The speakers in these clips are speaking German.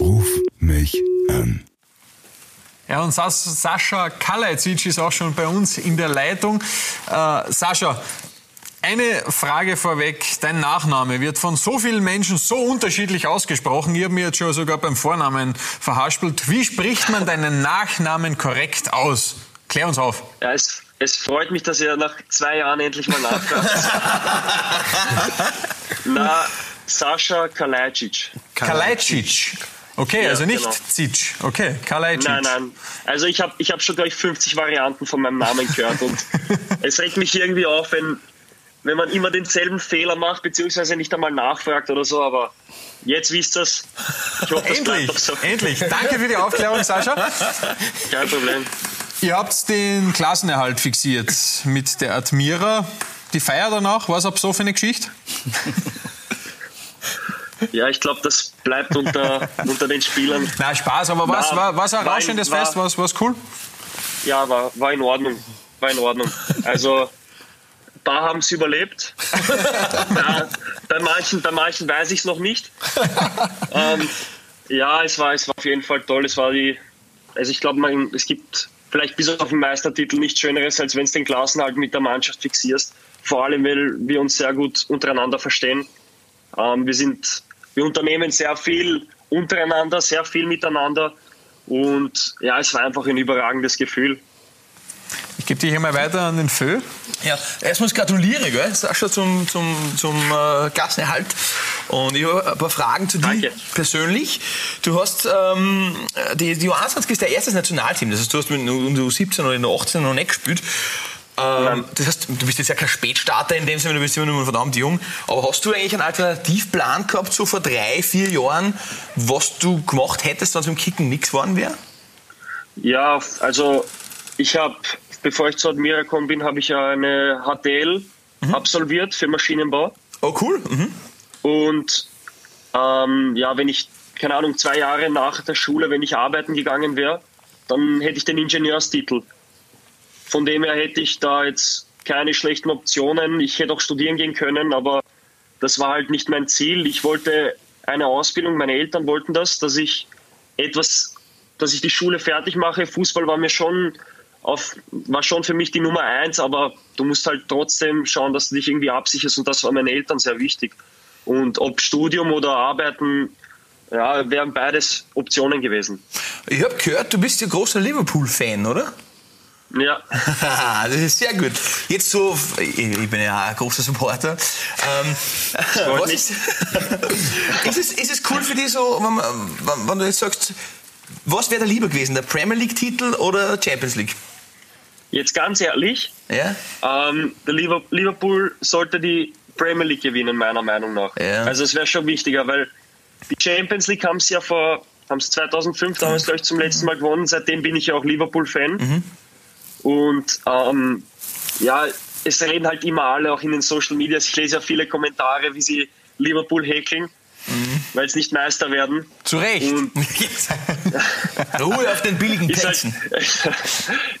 Ruf mich an. Ja, und Sas Sascha Kalajdzic ist auch schon bei uns in der Leitung. Äh, Sascha, eine Frage vorweg. Dein Nachname wird von so vielen Menschen so unterschiedlich ausgesprochen. Ich habe mir jetzt schon sogar beim Vornamen verhaspelt. Wie spricht man deinen Nachnamen korrekt aus? Klär uns auf. Ja, es, es freut mich, dass ihr nach zwei Jahren endlich mal nachfragt. Na, Sascha Kalajdzic. Kalajdzic. Okay, Ja, also nicht genau. Zic. Okay, Kalajdzic. Nein, nein. Also ich habe ich hab schon, glaube ich, 50 Varianten von meinem Namen gehört und es regt mich irgendwie auf, wenn, wenn man immer denselben Fehler macht, beziehungsweise nicht einmal nachfragt oder so, aber jetzt wisst ihr es. Ich hoffe, das Endlich, so. endlich. Danke für die Aufklärung, Sascha. Kein Problem. Ihr habt den Klassenerhalt fixiert mit der Admira. Die Feier danach, was ab so für eine Geschichte? Ja, ich glaube, das bleibt unter, unter den Spielern. Na, Spaß, aber was war was ein war- rauschendes war- Fest? Was was cool? Ja, war, war in Ordnung. War in Ordnung. Also, ein paar haben es überlebt. ja, bei, manchen, bei manchen weiß ich es noch nicht. ähm, ja, es war, es war auf jeden Fall toll. Es war die, also ich glaube, es gibt vielleicht bis auf den Meistertitel nichts Schöneres, als wenn du den Klassenhalt mit der Mannschaft fixierst. Vor allem, weil wir uns sehr gut untereinander verstehen. Ähm, wir sind, wir unternehmen sehr viel untereinander, sehr viel miteinander. Und ja, es war einfach ein überragendes Gefühl. Ich gebe dich einmal weiter an den Föh. Ja, erstmals gratuliere, gell, Sascha, zum, zum, zum äh, Klassenerhalt. Und ich habe ein paar Fragen zu dir persönlich. Du hast, ähm, die, die Johannsson ist dein erstes Nationalteam. Das heißt, du hast mit in der U17 oder in der U18 noch nicht gespielt. Ähm, das heißt, du bist jetzt ja kein Spätstarter in dem Sinne, du bist immer nur verdammt jung. Aber hast du eigentlich einen Alternativplan gehabt, so vor drei, vier Jahren, was du gemacht hättest, wenn es mit dem Kicken nichts geworden wäre? Ja, also ich habe, bevor ich zu Admira gekommen bin, habe ich ja eine HTL absolviert für Maschinenbau. Oh, cool. Mhm. Und ähm, ja, wenn ich, keine Ahnung, zwei Jahre nach der Schule, wenn ich arbeiten gegangen wäre, dann hätte ich den Ingenieurstitel. Von dem her hätte ich da jetzt keine schlechten Optionen. Ich hätte auch studieren gehen können, aber das war halt nicht mein Ziel. Ich wollte eine Ausbildung, meine Eltern wollten das, dass ich etwas, dass ich die Schule fertig mache. Fußball war mir schon auf, war schon für mich die Nummer eins, aber du musst halt trotzdem schauen, dass du dich irgendwie absicherst und das war meinen Eltern sehr wichtig. Und ob Studium oder Arbeiten, ja, wären beides Optionen gewesen. Ich habe gehört, du bist ja großer Liverpool-Fan, oder? Ja, das ist sehr gut. Jetzt so, ich bin ja ein großer Supporter. Ähm, was ist, ist, es, ist es cool für dich so, wenn, wenn, wenn du jetzt sagst, was wäre da lieber gewesen, der Premier League-Titel oder Champions League? jetzt ganz ehrlich, Ja? ähm, der Liver- Liverpool sollte die Premier League gewinnen, meiner Meinung nach. Ja. Also es wäre schon wichtiger, weil die Champions League haben es ja vor, haben es 2005, da haben wir es glaube ich zum letzten Mal gewonnen. Seitdem bin ich ja auch Liverpool-Fan. Und ähm, ja, es reden halt immer alle, auch in den Social Medias. Ich lese ja viele Kommentare, wie sie Liverpool häkeln, weil sie nicht Meister werden. Zu Recht. Ruhe auf den billigen ist halt, Plätzen.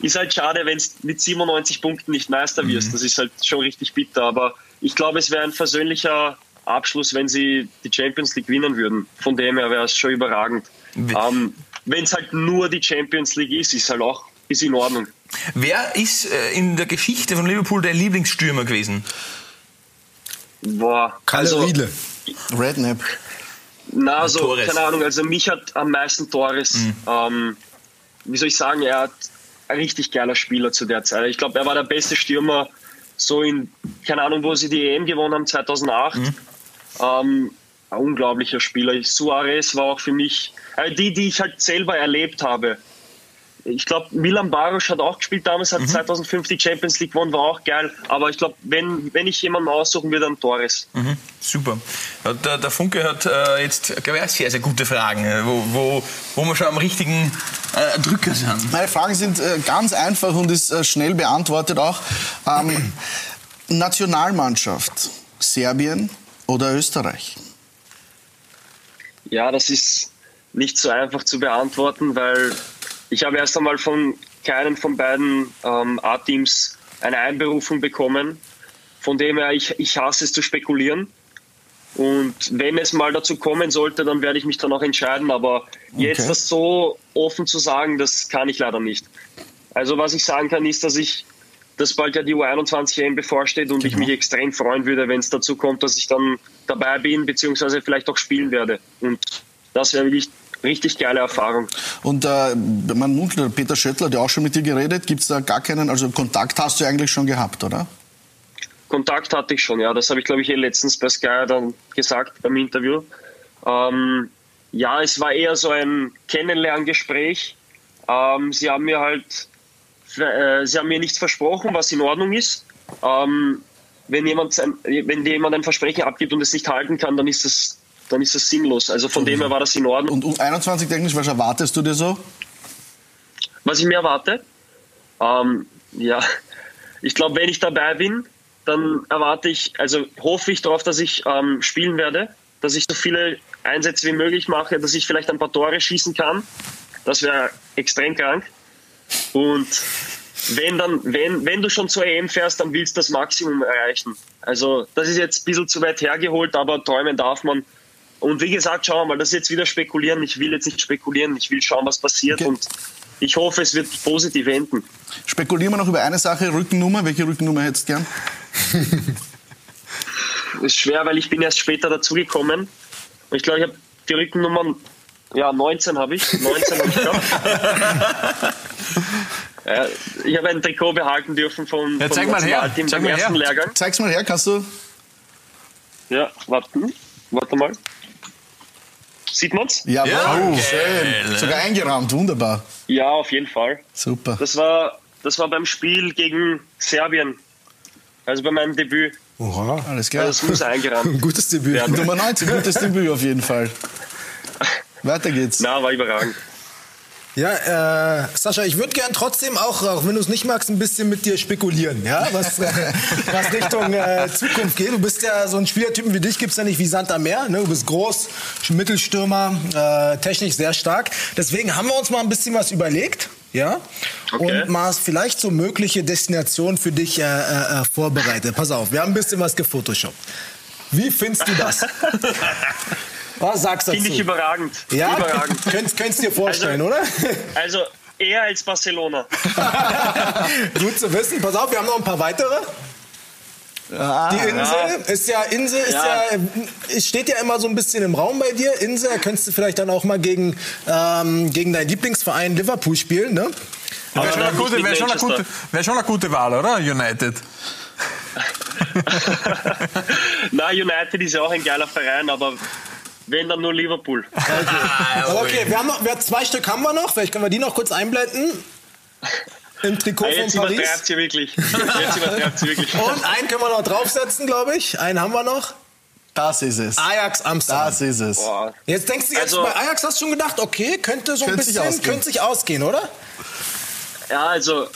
ist halt schade, wenn es mit 97 Punkten nicht Meister wirst. Das ist halt schon richtig bitter. Aber ich glaube, es wäre ein versöhnlicher Abschluss, wenn sie die Champions League gewinnen würden. Von dem her wäre es schon überragend. Ähm, wenn es halt nur die Champions League ist, ist halt auch ist in Ordnung. Wer ist äh, in der Geschichte von Liverpool dein Lieblingsstürmer gewesen? Boah, Kalle also, Riedle. Redknapp. Na, so, Torres. keine Ahnung, also mich hat am meisten Torres, ähm, wie soll ich sagen, er hat ein richtig geiler Spieler zu der Zeit. Ich glaube, er war der beste Stürmer, so in, keine Ahnung, wo sie die EM gewonnen haben, 2008. Ähm, ein unglaublicher Spieler. Suarez war auch für mich, äh, die, die ich halt selber erlebt habe. Ich glaube, Milan Baros hat auch gespielt damals, hat 2005 die Champions League gewonnen, war auch geil. Aber ich glaube, wenn, wenn ich jemanden aussuchen würde, dann Torres. Super. Ja, Der, der Funke hat äh, jetzt, glaube ich, sehr, sehr gute Fragen, äh, wo, wo, wo wir schon am richtigen äh, Drücker sind. Meine Fragen sind äh, ganz einfach und ist äh, schnell beantwortet auch. Ähm, Nationalmannschaft, Serbien oder Österreich? Ja, das ist nicht so einfach zu beantworten, weil ich habe erst einmal von keinem von beiden ähm, A-Teams eine Einberufung bekommen. Von dem her, ich, ich hasse es zu spekulieren. Und wenn es mal dazu kommen sollte, dann werde ich mich dann auch entscheiden. Aber jetzt Okay. das so offen zu sagen, das kann ich leider nicht. Also was ich sagen kann, ist, dass ich, dass bald ja die U21 EM bevorsteht und ich Genau. mich extrem freuen würde, wenn es dazu kommt, dass ich dann dabei bin, beziehungsweise vielleicht auch spielen werde. Und das wäre wirklich richtig geile Erfahrung. Und äh, man munkelt, Peter Schöttler hat ja auch schon mit dir geredet. Gibt es da gar keinen, also Kontakt hast du eigentlich schon gehabt, oder? Kontakt hatte ich schon, ja. Das habe ich, glaube ich, eh letztens bei Sky dann gesagt beim Interview. Ähm, ja, es war eher so ein Kennenlerngespräch. Ähm, sie haben mir halt, äh, sie haben mir nichts versprochen, was in Ordnung ist. Ähm, wenn jemand, wenn dir jemand ein Versprechen abgibt und es nicht halten kann, dann ist es, dann ist es sinnlos. Also von dem her war das in Ordnung. Und U21 technisch, was erwartest du dir so? Was ich mir erwarte? Ähm, ja, ich glaube, wenn ich dabei bin, dann erwarte ich, also hoffe ich darauf, dass ich ähm, spielen werde, dass ich so viele Einsätze wie möglich mache, dass ich vielleicht ein paar Tore schießen kann. Das wäre extrem krank. Und wenn dann, wenn, wenn du schon zur EM fährst, dann willst du das Maximum erreichen. Also das ist jetzt ein bisschen zu weit hergeholt, aber träumen darf man. Und wie gesagt, schauen wir mal, das ist jetzt wieder spekulieren. Ich will jetzt nicht spekulieren, ich will schauen, was passiert Okay. und ich hoffe, es wird positiv enden. Spekulieren wir noch über eine Sache, Rückennummer. Welche Rückennummer hättest du gern? ist schwer, weil ich bin erst später dazugekommen. Und ich glaube, ich habe die Rückennummern, ja, 19 habe ich. 19 habe ich gehabt. Ja, ich habe ein Trikot behalten dürfen vom, Ja, vom zeig mal her. Zeig beim mal ersten her. Lehrgang. Zeig's mal her, kannst du? Ja, warten. Warte mal. Sieht man's? Ja, Ja, wow, geil, schön. ne? Sogar eingerahmt, wunderbar. Ja, auf jeden Fall. Super. Das war, das war beim Spiel gegen Serbien. Also bei meinem Debüt. Oha. Alles klar. Also das muss eingerahmt. Ein gutes Debüt. Ja. Nummer 19, gutes Debüt auf jeden Fall. Weiter geht's. Na, war überragend. Ja, äh, Sascha, ich würde gern trotzdem auch, auch wenn du es nicht magst, ein bisschen mit dir spekulieren, ja, was, äh, was Richtung äh, Zukunft geht. Du bist ja so ein Spielertypen wie dich, gibt's ja nicht wie Sand am Meer. Ne? Du bist groß, Mittelstürmer, äh, technisch sehr stark. Deswegen haben wir uns mal ein bisschen was überlegt. Ja, Okay. und mal vielleicht so mögliche Destinationen für dich äh, äh, äh, vorbereitet. Pass auf, wir haben ein bisschen was gefotoshoppt. Wie findest du das? Was sagst du? Finde ich überragend. ja, Überragend. könntest, könntest dir vorstellen, oder? Also eher als Barcelona. Gut zu wissen. Pass auf, wir haben noch ein paar weitere. Die Insel ist ja Insel ist ja. Ja. es steht ja immer so ein bisschen im Raum bei dir. Insel da könntest du vielleicht dann auch mal gegen ähm, gegen deinen Lieblingsverein Liverpool spielen, ne? Wäre schon, gute- wär schon, gute- wär schon eine gute Wahl, oder? United. Na, United ist ja auch ein geiler Verein, aber wenn dann nur Liverpool. Aber okay, wir haben noch, wir, zwei Stück haben wir noch. Vielleicht können wir die noch kurz einblenden. Im Trikot Ah, jetzt von Paris. übertreibt sie wirklich. Jetzt übertreibt sie wirklich. Und einen können wir noch draufsetzen, glaube ich. Einen haben wir noch. Das ist es. Ajax Amsterdam. Das ist es. Boah. Jetzt denkst du jetzt Also- bei Ajax hast du schon gedacht, okay, könnte so ein Könnte sich bisschen, ausgehen. könnte sich ausgehen, oder? Ja, also,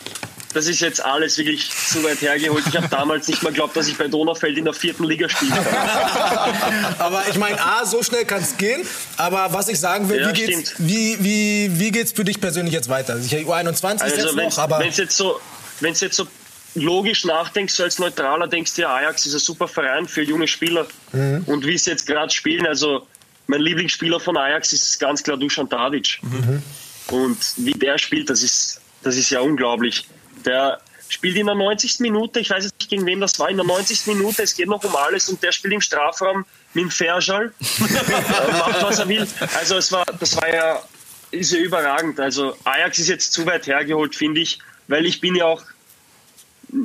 das ist jetzt alles wirklich zu weit hergeholt. Ich habe damals nicht mal geglaubt, dass ich bei Donaufeld in der vierten Liga spielen kann. Aber ich meine, A, so schnell kann es gehen. Aber was ich sagen will, Ja, wie, geht's, stimmt. wie, wie, wie geht's für dich persönlich jetzt weiter? Sicher, U21 ist Also, jetzt wenn noch, aber es jetzt so, wenn's jetzt so logisch nachdenkst, so als Neutraler denkst du ja, Ajax ist ein super Verein für junge Spieler. Mhm. Und wie sie jetzt gerade spielen, also mein Lieblingsspieler von Ajax ist ganz klar Dusan Tadic. Mhm. Und wie der spielt, das ist, das ist ja unglaublich. Der spielt in der 90. Minute, ich weiß jetzt nicht gegen wen das war, in der 90. Minute, es geht noch um alles und der spielt im Strafraum mit dem Ferschal, macht was er will. Also es war, das war ja, ist ja überragend. Also Ajax ist jetzt zu weit hergeholt, finde ich, weil ich bin ja auch,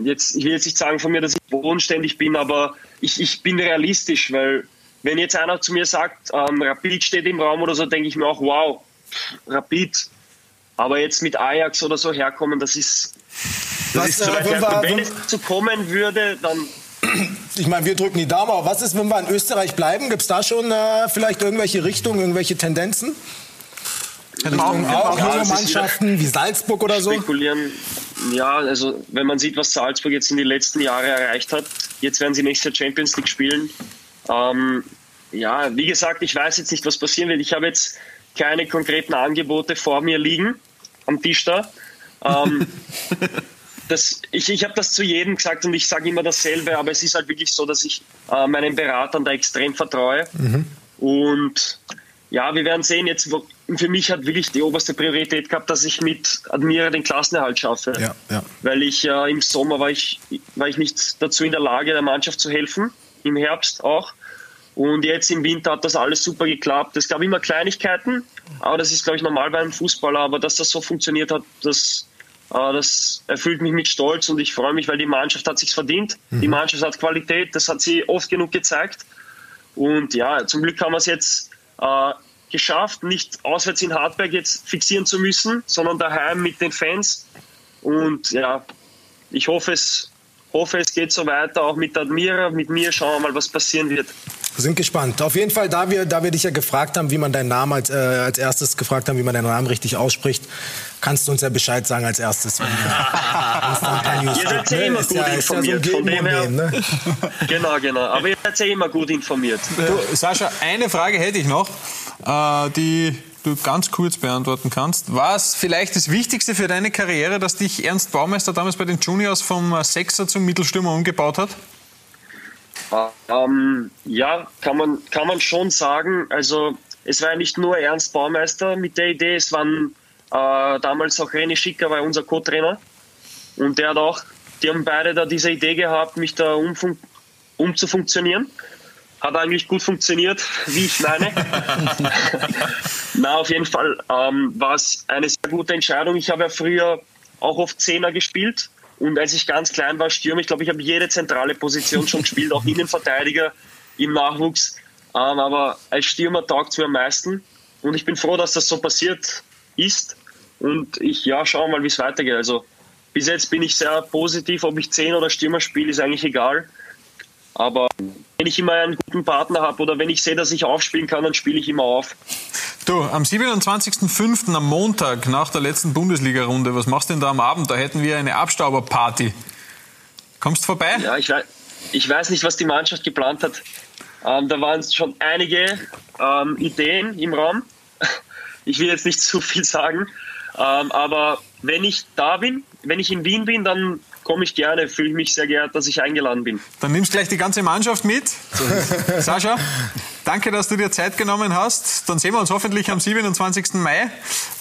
jetzt, ich will jetzt nicht sagen von mir, dass ich bodenständig bin, aber ich, ich bin realistisch, weil wenn jetzt einer zu mir sagt, ähm, Rapid steht im Raum oder so, denke ich mir auch, wow, Rapid. Aber jetzt mit Ajax oder so herkommen, das ist, das Was, ist zu äh, weit wir- Wenn es zu kommen würde, dann ich meine, wir drücken die Daumen. Aber was ist, wenn wir in Österreich bleiben? Gibt es da schon äh, vielleicht irgendwelche Richtungen, irgendwelche Tendenzen? Wir auch, ja, junge Mannschaften wie Salzburg oder so? spekulieren. Ja, also wenn man sieht, was Salzburg jetzt in den letzten Jahren erreicht hat, jetzt werden sie nächstes Jahr Champions League spielen. Ähm, ja, wie gesagt, ich weiß jetzt nicht, was passieren wird. Ich habe jetzt keine konkreten Angebote vor mir liegen am Tisch da. Ähm, das, ich, ich habe das zu jedem gesagt und ich sage immer dasselbe, aber es ist halt wirklich so, dass ich äh, meinen Beratern da extrem vertraue. Mhm. Und ja, wir werden sehen. Jetzt für mich hat wirklich die oberste Priorität gehabt, dass ich mit Admira den Klassenerhalt schaffe. Ja, ja. Weil ich äh, im Sommer war ich, war ich nicht dazu in der Lage, der Mannschaft zu helfen. Im Herbst auch. Und jetzt im Winter hat das alles super geklappt. Es gab immer Kleinigkeiten, aber das ist, glaube ich, normal bei einem Fußballer. Aber dass das so funktioniert hat, das, äh, das erfüllt mich mit Stolz und ich freue mich, weil die Mannschaft hat sich verdient. Mhm. Die Mannschaft hat Qualität, das hat sie oft genug gezeigt. Und ja, zum Glück haben wir es jetzt äh, geschafft, nicht auswärts in Hartberg jetzt fixieren zu müssen, sondern daheim mit den Fans. Und ja, ich hoffe es, hoffe, es geht so weiter, auch mit Admira, mit mir. Schauen wir mal, was passieren wird. Wir sind gespannt. Auf jeden Fall, da wir, da wir dich ja gefragt haben, wie man deinen Namen als, äh, als erstes gefragt haben, wie man deinen Namen richtig ausspricht, kannst du uns ja Bescheid sagen als erstes. Wenn ihr seid ja immer gut ja, informiert. Ja so von dem her. Ne? genau, genau. Aber ihr seid ja immer gut informiert. Du, Sascha, eine Frage hätte ich noch, äh, die du ganz kurz beantworten kannst. War es vielleicht das Wichtigste für deine Karriere, dass dich Ernst Baumeister damals bei den Juniors vom Sechser zum Mittelstürmer umgebaut hat? Ähm, ja, kann man, kann man schon sagen. Also es war ja nicht nur Ernst Baumeister mit der Idee, es waren äh, damals auch René Schicker, war unser Co-Trainer. Und der hat auch, die haben beide da diese Idee gehabt, mich da umzufunktionieren. Hat eigentlich gut funktioniert, wie ich meine. Na, auf jeden Fall ähm, war es eine sehr gute Entscheidung. Ich habe ja früher auch oft Zehner gespielt und als ich ganz klein war, Stürmer, ich glaube, ich habe jede zentrale Position schon gespielt, auch Innenverteidiger im Nachwuchs. Ähm, aber als Stürmer taugt es mir am meisten. Und ich bin froh, dass das so passiert ist. Und ich ja, schaue mal, wie es weitergeht. Also bis jetzt bin ich sehr positiv, ob ich 10 oder Stürmer spiele, ist eigentlich egal. Aber wenn ich immer einen guten Partner habe oder wenn ich sehe, dass ich aufspielen kann, dann spiele ich immer auf. Du, am 27.05. am Montag nach der letzten Bundesliga-Runde, was machst du denn da am Abend? Da hätten wir eine Abstauberparty. Kommst du vorbei? Ja, ich weiß, ich weiß nicht, was die Mannschaft geplant hat. Ähm, da waren schon einige ähm, Ideen im Raum. Ich will jetzt nicht zu viel sagen, ähm, aber wenn ich da bin, wenn ich in Wien bin, dann komme ich gerne, fühle mich sehr geehrt, dass ich eingeladen bin. Dann nimmst gleich die ganze Mannschaft mit. Sascha, danke, dass du dir Zeit genommen hast. Dann sehen wir uns hoffentlich am 27. Mai.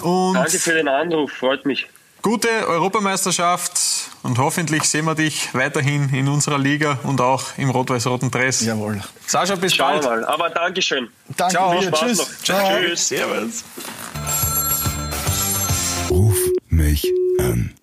Und danke für den Anruf, freut mich. Gute Europameisterschaft und hoffentlich sehen wir dich weiterhin in unserer Liga und auch im rot-weiß-roten Dress. Jawohl. Sascha, bis Schauen bald. Mal. Aber Dankeschön. Danke. Ciao. Viel Tschüss. Noch. Ciao. Tschüss. Servus. Ruf mich an.